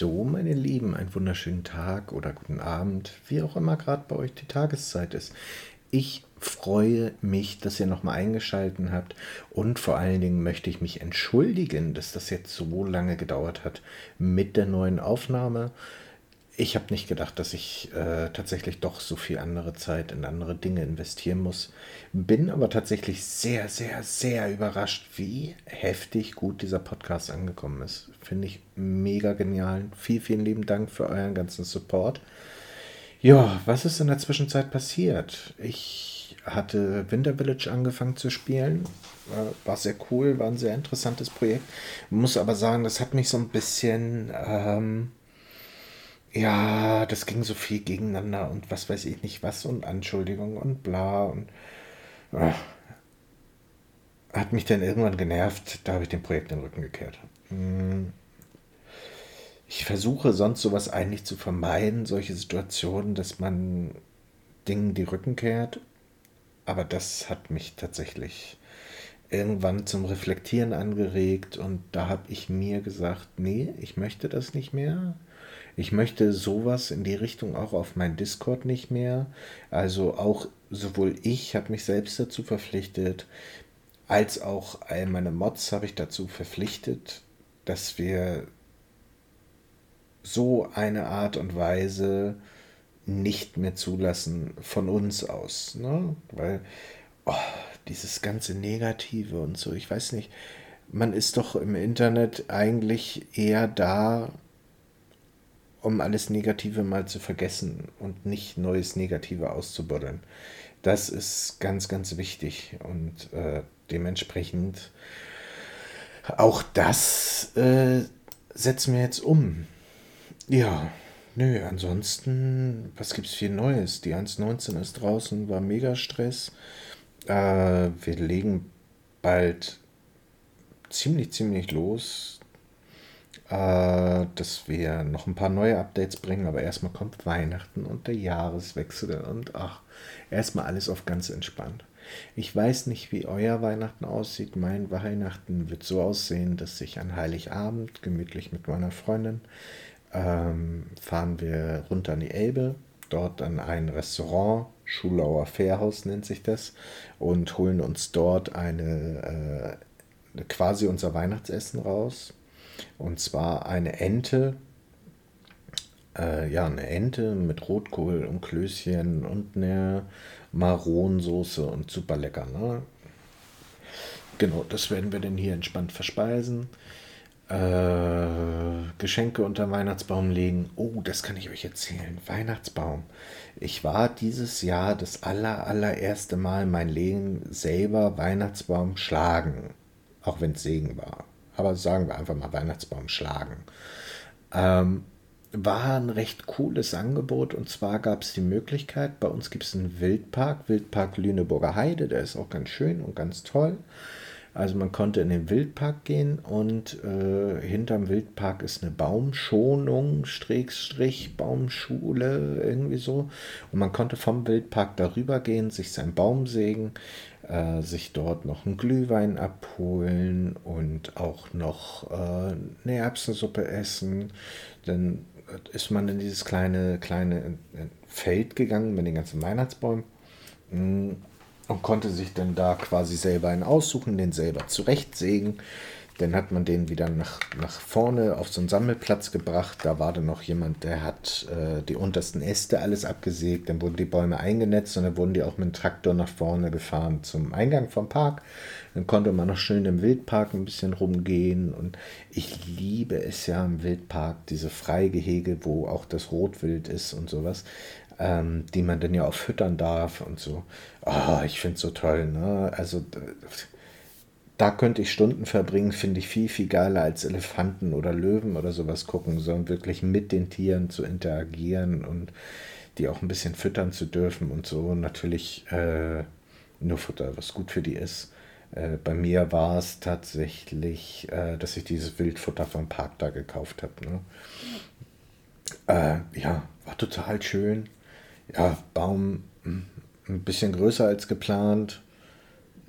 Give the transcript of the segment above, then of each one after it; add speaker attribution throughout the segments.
Speaker 1: So, meine Lieben, einen wunderschönen Tag oder guten Abend, wie auch immer gerade bei euch die Tageszeit ist. Ich freue mich, dass ihr nochmal eingeschaltet habt und vor allen Dingen möchte ich mich entschuldigen, dass das jetzt so lange gedauert hat mit der neuen Aufnahme. Ich habe nicht gedacht, dass ich äh, tatsächlich doch so viel andere Zeit in andere Dinge investieren muss. Bin aber tatsächlich sehr, sehr, sehr überrascht, wie heftig gut dieser Podcast angekommen ist. Finde ich mega genial. Vielen, vielen lieben Dank für euren ganzen Support. Ja, was ist in der Zwischenzeit passiert? Ich hatte Winter Village angefangen zu spielen. War sehr cool, war ein sehr interessantes Projekt. Muss aber sagen, das hat mich so ein bisschen. Ähm, ja, das ging so viel gegeneinander und was weiß ich nicht was und Anschuldigungen und bla und äh, hat mich dann irgendwann genervt, da habe ich dem Projekt den Rücken gekehrt. Hm. Ich versuche sonst sowas eigentlich zu vermeiden, solche Situationen, dass man Dingen die Rücken kehrt, aber das hat mich tatsächlich irgendwann zum Reflektieren angeregt und da habe ich mir gesagt, nee, ich möchte das nicht mehr. Ich möchte sowas in die Richtung auch auf mein Discord nicht mehr. Also auch sowohl ich habe mich selbst dazu verpflichtet, als auch all meine Mods habe ich dazu verpflichtet, dass wir so eine Art und Weise nicht mehr zulassen von uns aus. Ne? Weil oh, dieses ganze Negative und so, ich weiß nicht, man ist doch im Internet eigentlich eher da, um alles Negative mal zu vergessen und nicht neues Negative auszubuddeln. Das ist ganz, ganz wichtig und äh, dementsprechend auch das äh, setzen wir jetzt um. Ja, nö, ansonsten, was gibt es viel Neues? Die 1.19 ist draußen, war mega Stress. Äh, wir legen bald ziemlich, ziemlich los äh, dass wir noch ein paar neue Updates bringen, aber erstmal kommt Weihnachten und der Jahreswechsel und ach, erstmal alles auf ganz entspannt. Ich weiß nicht, wie euer Weihnachten aussieht. Mein Weihnachten wird so aussehen, dass ich an Heiligabend gemütlich mit meiner Freundin ähm, fahren wir runter an die Elbe, dort an ein Restaurant, Schulauer Fährhaus nennt sich das, und holen uns dort eine äh, quasi unser Weihnachtsessen raus. Und zwar eine Ente, äh, ja, eine Ente mit Rotkohl und Klößchen und eine Maronensoße und super lecker, ne? Genau, das werden wir denn hier entspannt verspeisen. Äh, Geschenke unter Weihnachtsbaum legen. Oh, das kann ich euch erzählen. Weihnachtsbaum. Ich war dieses Jahr das aller, allererste Mal mein Leben selber Weihnachtsbaum schlagen. Auch wenn es Segen war aber sagen wir einfach mal Weihnachtsbaum schlagen. Ähm, war ein recht cooles Angebot und zwar gab es die Möglichkeit, bei uns gibt es einen Wildpark, Wildpark Lüneburger Heide, der ist auch ganz schön und ganz toll. Also man konnte in den Wildpark gehen und äh, hinterm Wildpark ist eine Baumschonung, Strich, Baumschule, irgendwie so. Und man konnte vom Wildpark darüber gehen, sich seinen Baum sägen, äh, sich dort noch einen Glühwein abholen und auch noch äh, eine Erbsensuppe essen. Dann ist man in dieses kleine, kleine äh, Feld gegangen mit den ganzen Weihnachtsbäumen mm, und konnte sich dann da quasi selber einen aussuchen, den selber zurechtsägen. Dann hat man den wieder nach, nach vorne auf so einen Sammelplatz gebracht. Da war dann noch jemand, der hat äh, die untersten Äste alles abgesägt. Dann wurden die Bäume eingenetzt und dann wurden die auch mit dem Traktor nach vorne gefahren zum Eingang vom Park. Dann konnte man noch schön im Wildpark ein bisschen rumgehen. Und ich liebe es ja im Wildpark, diese Freigehege, wo auch das Rotwild ist und sowas. Ähm, die man dann ja auch füttern darf und so. Oh, ich finde es so toll. Ne? Also da könnte ich Stunden verbringen, finde ich viel, viel geiler als Elefanten oder Löwen oder sowas gucken, sondern wirklich mit den Tieren zu interagieren und die auch ein bisschen füttern zu dürfen und so. Natürlich äh, nur Futter, was gut für die ist. Äh, bei mir war es tatsächlich, äh, dass ich dieses Wildfutter vom Park da gekauft habe. Ne? Äh, ja, war total schön. Ja, Baum hm, ein bisschen größer als geplant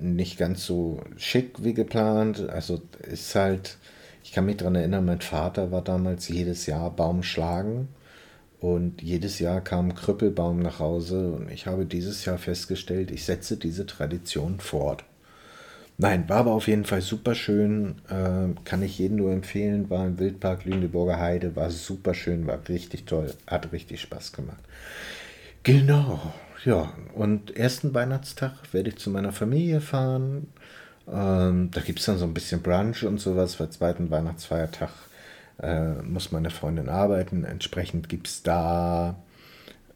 Speaker 1: nicht ganz so schick wie geplant. Also ist halt, Ich kann mich daran erinnern, mein Vater war damals jedes Jahr Baum schlagen und jedes Jahr kam Krüppelbaum nach Hause und ich habe dieses Jahr festgestellt, ich setze diese Tradition fort. Nein, war aber auf jeden Fall super schön. Äh, kann ich jedem nur empfehlen. War im Wildpark Lüneburger Heide. War super schön, war richtig toll. Hat richtig Spaß gemacht. Genau, ja. Und ersten Weihnachtstag werde ich zu meiner Familie fahren. Ähm, da gibt es dann so ein bisschen Brunch und sowas. Für zweiten Weihnachtsfeiertag äh, muss meine Freundin arbeiten. Entsprechend gibt es da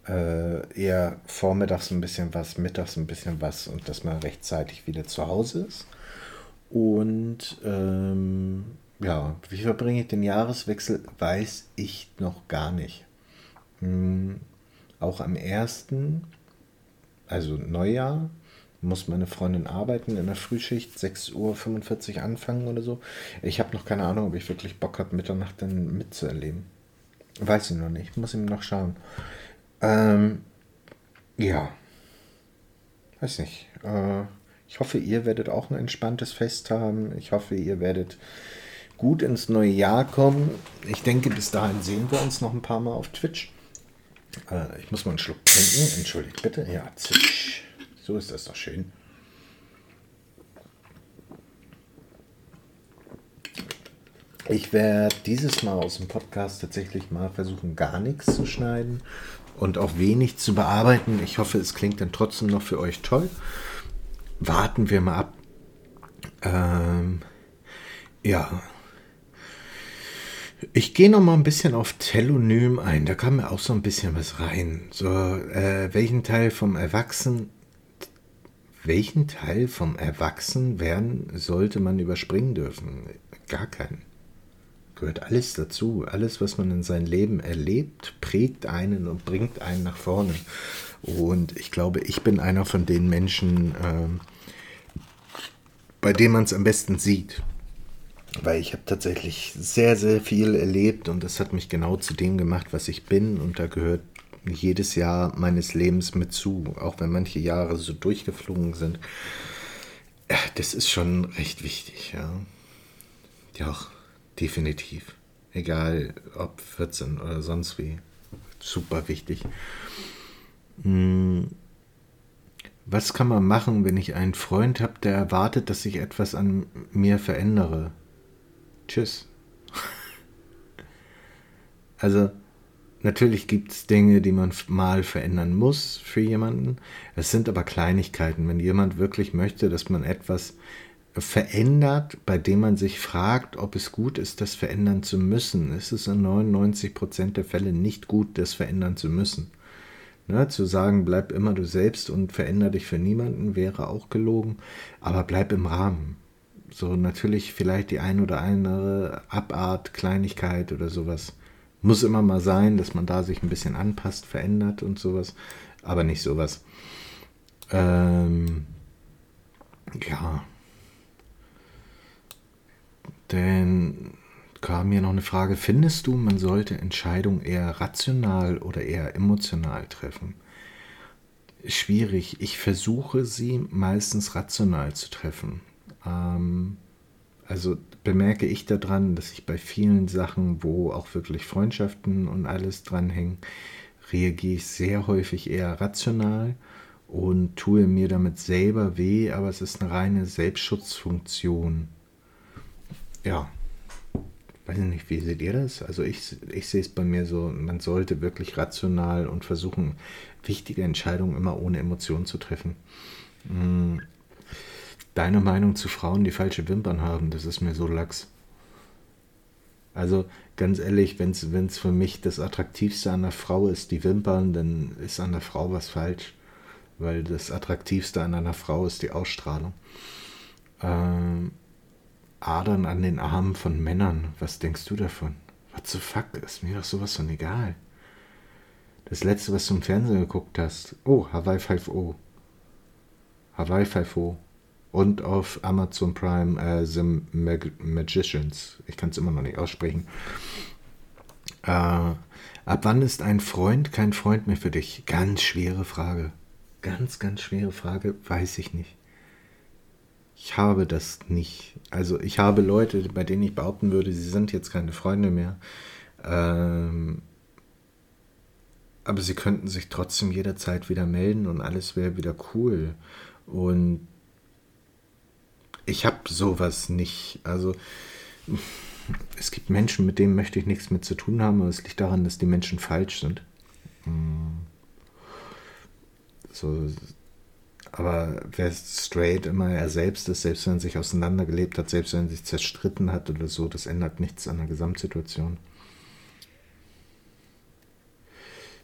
Speaker 1: äh, eher vormittags ein bisschen was, mittags ein bisschen was und dass man rechtzeitig wieder zu Hause ist. Und ähm, ja, wie verbringe ich den Jahreswechsel, weiß ich noch gar nicht. Hm, auch am ersten, also Neujahr, muss meine Freundin arbeiten in der Frühschicht, 6.45 Uhr anfangen oder so. Ich habe noch keine Ahnung, ob ich wirklich Bock habe, Mitternacht dann mitzuerleben. Weiß ich noch nicht, muss ich noch schauen. Ähm, ja, weiß nicht. Äh, ich hoffe, ihr werdet auch ein entspanntes Fest haben. Ich hoffe, ihr werdet gut ins neue Jahr kommen. Ich denke, bis dahin sehen wir uns noch ein paar Mal auf Twitch. Äh, ich muss mal einen Schluck trinken. Entschuldigt bitte. Ja, zisch. So ist das doch schön. Ich werde dieses Mal aus dem Podcast tatsächlich mal versuchen, gar nichts zu schneiden und auch wenig zu bearbeiten. Ich hoffe, es klingt dann trotzdem noch für euch toll. Warten wir mal ab. Ähm, ja. Ich gehe noch mal ein bisschen auf Telonym ein. Da kam mir auch so ein bisschen was rein. So, äh, welchen Teil vom Erwachsenen welchen Teil vom Erwachsenwerden sollte man überspringen dürfen? Gar keinen. Gehört alles dazu. Alles, was man in seinem Leben erlebt, prägt einen und bringt einen nach vorne. Und ich glaube, ich bin einer von den Menschen, äh, bei dem man es am besten sieht. Weil ich habe tatsächlich sehr, sehr viel erlebt und das hat mich genau zu dem gemacht, was ich bin. Und da gehört jedes Jahr meines Lebens mit zu, auch wenn manche Jahre so durchgeflogen sind. Das ist schon recht wichtig, ja. Ja, definitiv. Egal ob 14 oder sonst wie. Super wichtig. Hm. Was kann man machen, wenn ich einen Freund habe, der erwartet, dass ich etwas an mir verändere? Tschüss. also, Natürlich gibt es Dinge, die man mal verändern muss für jemanden. Es sind aber Kleinigkeiten. Wenn jemand wirklich möchte, dass man etwas verändert, bei dem man sich fragt, ob es gut ist, das verändern zu müssen, ist es in 99% der Fälle nicht gut, das verändern zu müssen. Ne, zu sagen, bleib immer du selbst und veränder dich für niemanden, wäre auch gelogen, aber bleib im Rahmen. So natürlich vielleicht die ein oder andere Abart, Kleinigkeit oder sowas muss immer mal sein, dass man da sich ein bisschen anpasst, verändert und sowas, aber nicht sowas. Ähm, ja. Denn kam mir noch eine Frage, findest du, man sollte Entscheidungen eher rational oder eher emotional treffen? Schwierig. Ich versuche sie meistens rational zu treffen. Ähm, also bemerke ich daran, dass ich bei vielen Sachen, wo auch wirklich Freundschaften und alles dranhängen, reagiere ich sehr häufig eher rational und tue mir damit selber weh, aber es ist eine reine Selbstschutzfunktion. Ja, weiß nicht, wie seht ihr das? Also ich, ich sehe es bei mir so, man sollte wirklich rational und versuchen, wichtige Entscheidungen immer ohne Emotionen zu treffen. Deine Meinung zu Frauen, die falsche Wimpern haben, das ist mir so lax. Also ganz ehrlich, wenn es für mich das Attraktivste an der Frau ist, die Wimpern, dann ist an der Frau was falsch. Weil das Attraktivste an einer Frau ist die Ausstrahlung. Ähm, Adern an den Armen von Männern, was denkst du davon? What the fuck, ist mir doch sowas von egal. Das letzte, was du im Fernsehen geguckt hast, oh, Hawaii 5.0. Hawaii 5.0 und auf Amazon Prime äh, The Mag Magicians. Ich kann es immer noch nicht aussprechen. Äh, ab wann ist ein Freund kein Freund mehr für dich? Ganz schwere Frage. Ganz, ganz schwere Frage, weiß ich nicht. Ich habe das nicht. Also ich habe Leute, bei denen ich behaupten würde, sie sind jetzt keine Freunde mehr. Ähm, aber sie könnten sich trotzdem jederzeit wieder melden und alles wäre wieder cool. Und ich habe sowas nicht. Also es gibt Menschen, mit denen möchte ich nichts mehr zu tun haben, aber es liegt daran, dass die Menschen falsch sind. Hm. So, aber wer straight immer er selbst ist, selbst wenn er sich auseinandergelebt hat, selbst wenn er sich zerstritten hat oder so, das ändert nichts an der Gesamtsituation.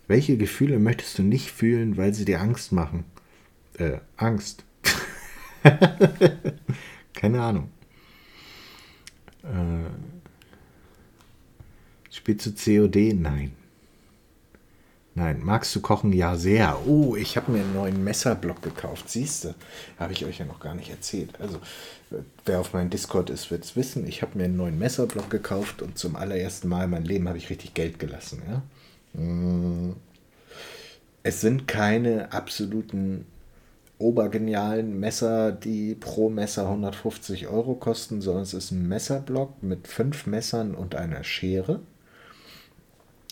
Speaker 1: Welche Gefühle möchtest du nicht fühlen, weil sie dir Angst machen? Äh, Angst. Keine Ahnung. Äh, spielst du COD? Nein. Nein. Magst du kochen? Ja, sehr. Oh, ich habe mir einen neuen Messerblock gekauft. Siehst du? Habe ich euch ja noch gar nicht erzählt. Also, wer auf meinem Discord ist, wird es wissen. Ich habe mir einen neuen Messerblock gekauft und zum allerersten Mal in meinem Leben habe ich richtig Geld gelassen. Ja? Mm. Es sind keine absoluten obergenialen Messer, die pro Messer 150 Euro kosten, sondern es ist ein Messerblock mit fünf Messern und einer Schere,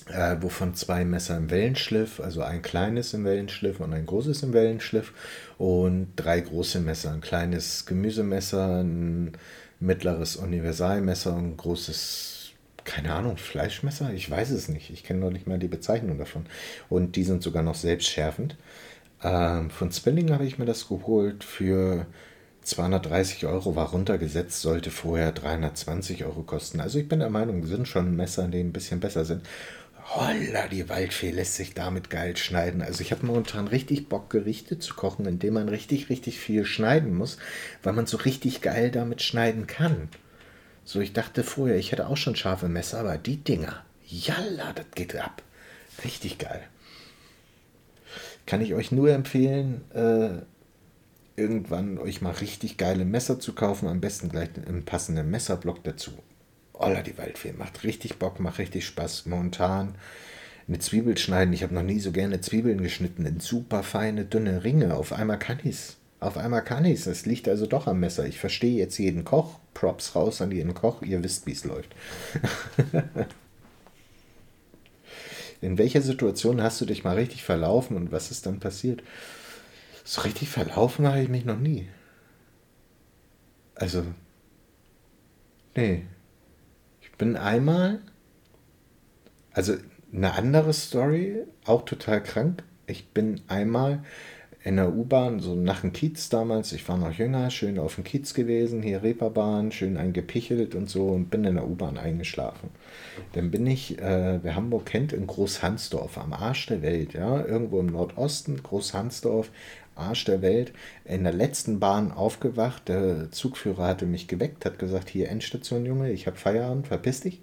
Speaker 1: äh, wovon zwei Messer im Wellenschliff, also ein kleines im Wellenschliff und ein großes im Wellenschliff und drei große Messer, ein kleines Gemüsemesser, ein mittleres Universalmesser und ein großes keine Ahnung, Fleischmesser? Ich weiß es nicht. Ich kenne noch nicht mal die Bezeichnung davon. Und die sind sogar noch selbstschärfend. Ähm, von Spilling habe ich mir das geholt für 230 Euro, war runtergesetzt, sollte vorher 320 Euro kosten. Also ich bin der Meinung, sind schon Messer, die ein bisschen besser sind. Holla, die Waldfee lässt sich damit geil schneiden. Also ich habe momentan richtig Bock, Gerichte zu kochen, indem man richtig, richtig viel schneiden muss, weil man so richtig geil damit schneiden kann. So, ich dachte vorher, ich hätte auch schon scharfe Messer, aber die Dinger, jalla, das geht ab. Richtig geil. Kann ich euch nur empfehlen, äh, irgendwann euch mal richtig geile Messer zu kaufen. Am besten gleich einen passenden Messerblock dazu. Olla, die Waldfee macht richtig Bock, macht richtig Spaß. Momentan eine Zwiebel schneiden. Ich habe noch nie so gerne Zwiebeln geschnitten in super feine, dünne Ringe. Auf einmal kann ich's. Auf einmal kann ich's. Es liegt also doch am Messer. Ich verstehe jetzt jeden Koch. Props raus an jeden Koch. Ihr wisst, wie es läuft. In welcher Situation hast du dich mal richtig verlaufen und was ist dann passiert? So richtig verlaufen habe ich mich noch nie. Also, nee. Ich bin einmal, also eine andere Story, auch total krank. Ich bin einmal in der U-Bahn, so nach dem Kiez damals, ich war noch jünger, schön auf dem Kiez gewesen, hier Reeperbahn, schön eingepichelt und so und bin in der U-Bahn eingeschlafen. Dann bin ich, äh, wer Hamburg kennt, in Großhansdorf, am Arsch der Welt, ja, irgendwo im Nordosten, Großhansdorf, Arsch der Welt, in der letzten Bahn aufgewacht, der Zugführer hatte mich geweckt, hat gesagt, hier Endstation, Junge, ich habe Feierabend, verpiss dich.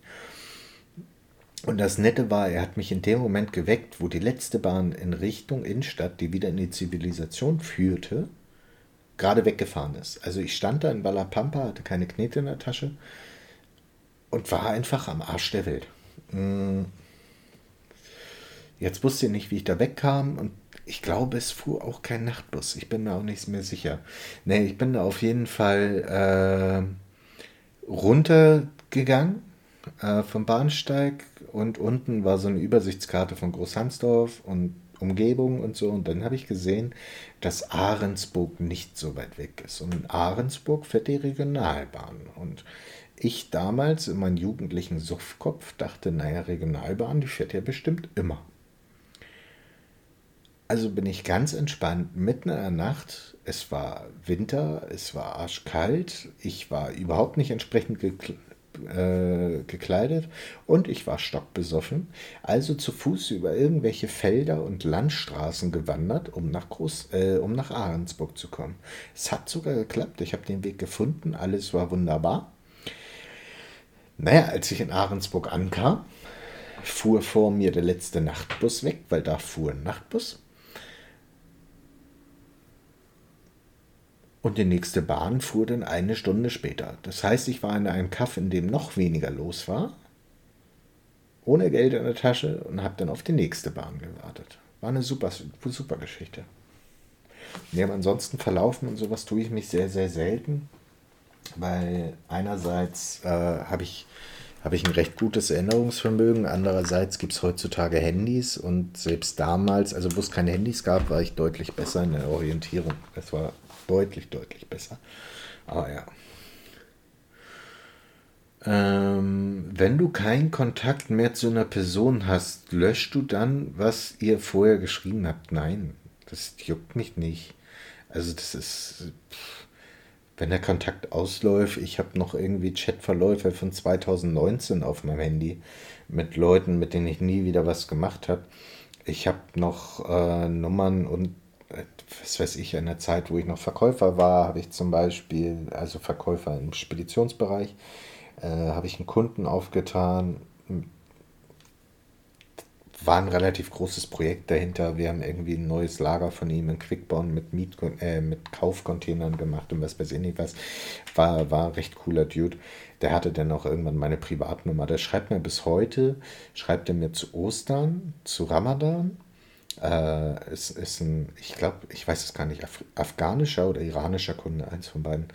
Speaker 1: Und das Nette war, er hat mich in dem Moment geweckt, wo die letzte Bahn in Richtung Innenstadt, die wieder in die Zivilisation führte, gerade weggefahren ist. Also ich stand da in Ballapampa, hatte keine Knete in der Tasche und war einfach am Arsch der Welt. Mm. Jetzt wusste ich nicht, wie ich da wegkam und ich glaube, es fuhr auch kein Nachtbus. Ich bin mir auch nicht mehr sicher. Nee, ich bin da auf jeden Fall äh, runtergegangen äh, vom Bahnsteig und unten war so eine Übersichtskarte von Großhansdorf und Umgebung und so. Und dann habe ich gesehen, dass Ahrensburg nicht so weit weg ist. Und in Ahrensburg fährt die Regionalbahn. Und ich damals in meinem jugendlichen Suffkopf dachte, naja, Regionalbahn, die fährt ja bestimmt immer. Also bin ich ganz entspannt mitten in der Nacht. Es war Winter, es war arschkalt. Ich war überhaupt nicht entsprechend äh, gekleidet und ich war stockbesoffen, also zu Fuß über irgendwelche Felder und Landstraßen gewandert, um nach, Groß, äh, um nach Ahrensburg zu kommen. Es hat sogar geklappt, ich habe den Weg gefunden, alles war wunderbar. Naja, als ich in Ahrensburg ankam, fuhr vor mir der letzte Nachtbus weg, weil da fuhr ein Nachtbus. Und die nächste Bahn fuhr dann eine Stunde später. Das heißt, ich war in einem Kaff, in dem noch weniger los war, ohne Geld in der Tasche und habe dann auf die nächste Bahn gewartet. War eine super, super Geschichte. Ja, ansonsten verlaufen und sowas tue ich mich sehr, sehr selten, weil einerseits äh, habe ich, hab ich ein recht gutes Erinnerungsvermögen, andererseits gibt es heutzutage Handys und selbst damals, also wo es keine Handys gab, war ich deutlich besser in der Orientierung. Es war deutlich, deutlich besser. Aber ja. Ähm, wenn du keinen Kontakt mehr zu einer Person hast, löscht du dann, was ihr vorher geschrieben habt? Nein, das juckt mich nicht. Also das ist, wenn der Kontakt ausläuft, ich habe noch irgendwie Chatverläufe von 2019 auf meinem Handy mit Leuten, mit denen ich nie wieder was gemacht habe. Ich habe noch äh, Nummern und äh, was weiß ich, in der Zeit, wo ich noch Verkäufer war, habe ich zum Beispiel, also Verkäufer im Speditionsbereich, äh, habe ich einen Kunden aufgetan. War ein relativ großes Projekt dahinter. Wir haben irgendwie ein neues Lager von ihm in Quickborn mit, Miet äh, mit Kaufcontainern gemacht und was weiß ich nicht was. War, war ein recht cooler Dude. Der hatte dann auch irgendwann meine Privatnummer. Der schreibt mir bis heute, schreibt er mir zu Ostern, zu Ramadan äh, es ist ein, ich glaube, ich weiß es gar nicht, Af afghanischer oder iranischer Kunde, eins von beiden.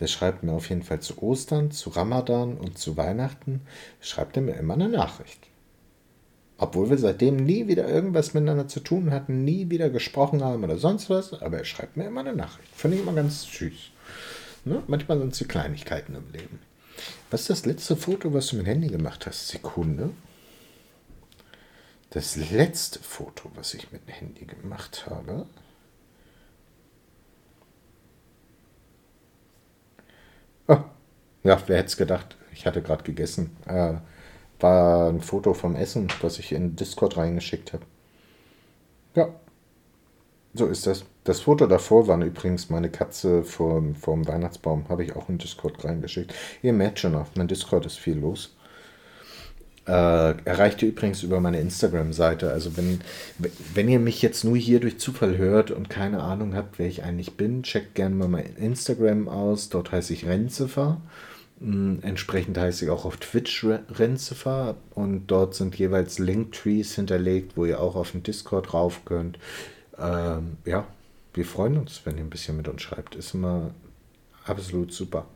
Speaker 1: Der schreibt mir auf jeden Fall zu Ostern, zu Ramadan und zu Weihnachten, schreibt er mir immer eine Nachricht. Obwohl wir seitdem nie wieder irgendwas miteinander zu tun hatten, nie wieder gesprochen haben oder sonst was, aber er schreibt mir immer eine Nachricht. Finde ich immer ganz süß. Ne? Manchmal sind es die Kleinigkeiten im Leben. Was ist das letzte Foto, was du mit dem Handy gemacht hast? Sekunde. Das letzte Foto, was ich mit dem Handy gemacht habe, oh, ja, wer hätte es gedacht? Ich hatte gerade gegessen. Äh, war ein Foto vom Essen, was ich in Discord reingeschickt habe. Ja, so ist das. Das Foto davor war übrigens meine Katze vor dem Weihnachtsbaum. Habe ich auch in Discord reingeschickt. Ihr merkt schon, auf meinem Discord ist viel los. Äh, erreicht ihr übrigens über meine Instagram-Seite. Also wenn, wenn ihr mich jetzt nur hier durch Zufall hört und keine Ahnung habt, wer ich eigentlich bin, checkt gerne mal mein Instagram aus. Dort heiße ich Renzifer. Mm, entsprechend heiße ich auch auf Twitch Renzifer und dort sind jeweils Linktrees hinterlegt, wo ihr auch auf den Discord rauf könnt. Ähm, ja, wir freuen uns, wenn ihr ein bisschen mit uns schreibt. Ist immer absolut super.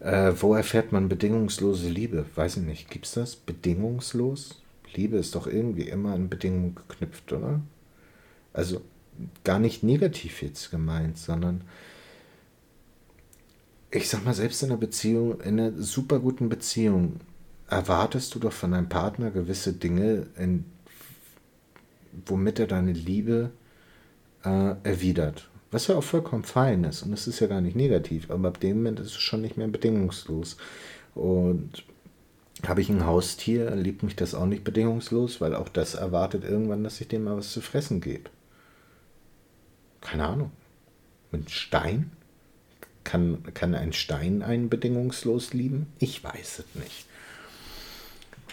Speaker 1: Äh, wo erfährt man bedingungslose Liebe? Weiß ich nicht. Gibt es das? Bedingungslos? Liebe ist doch irgendwie immer an Bedingungen geknüpft, oder? Also gar nicht negativ jetzt gemeint, sondern ich sag mal, selbst in einer Beziehung, in einer super guten Beziehung, erwartest du doch von deinem Partner gewisse Dinge, in, womit er deine Liebe äh, erwidert. Was ja auch vollkommen fein ist. Und es ist ja gar nicht negativ. Aber ab dem Moment ist es schon nicht mehr bedingungslos. Und habe ich ein Haustier, liebt mich das auch nicht bedingungslos, weil auch das erwartet irgendwann, dass ich dem mal was zu fressen gebe. Keine Ahnung. Mit Stein? Kann, kann ein Stein einen bedingungslos lieben? Ich weiß es nicht.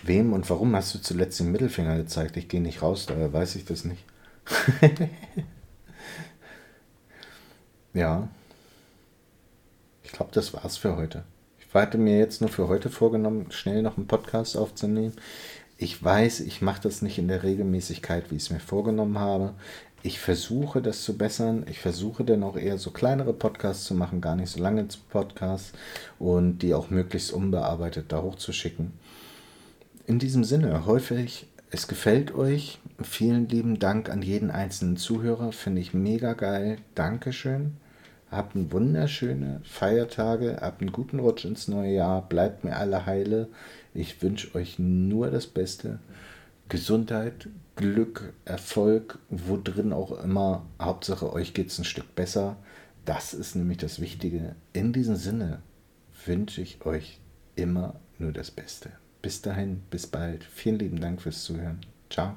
Speaker 1: Wem und warum hast du zuletzt den Mittelfinger gezeigt? Ich gehe nicht raus, daher weiß ich das nicht. Ja. Ich glaube, das war's für heute. Ich hatte mir jetzt nur für heute vorgenommen, schnell noch einen Podcast aufzunehmen. Ich weiß, ich mache das nicht in der Regelmäßigkeit, wie ich es mir vorgenommen habe. Ich versuche das zu bessern. Ich versuche dann auch eher so kleinere Podcasts zu machen, gar nicht so lange Podcasts und die auch möglichst unbearbeitet da hochzuschicken. In diesem Sinne, häufig, es gefällt euch. Vielen lieben Dank an jeden einzelnen Zuhörer. Finde ich mega geil. Dankeschön. Habt einen wunderschöne Feiertage, habt einen guten Rutsch ins neue Jahr, bleibt mir alle heile. Ich wünsche euch nur das Beste. Gesundheit, Glück, Erfolg, wo drin auch immer. Hauptsache euch geht es ein Stück besser. Das ist nämlich das Wichtige. In diesem Sinne wünsche ich euch immer nur das Beste. Bis dahin, bis bald. Vielen lieben Dank fürs Zuhören. Ciao.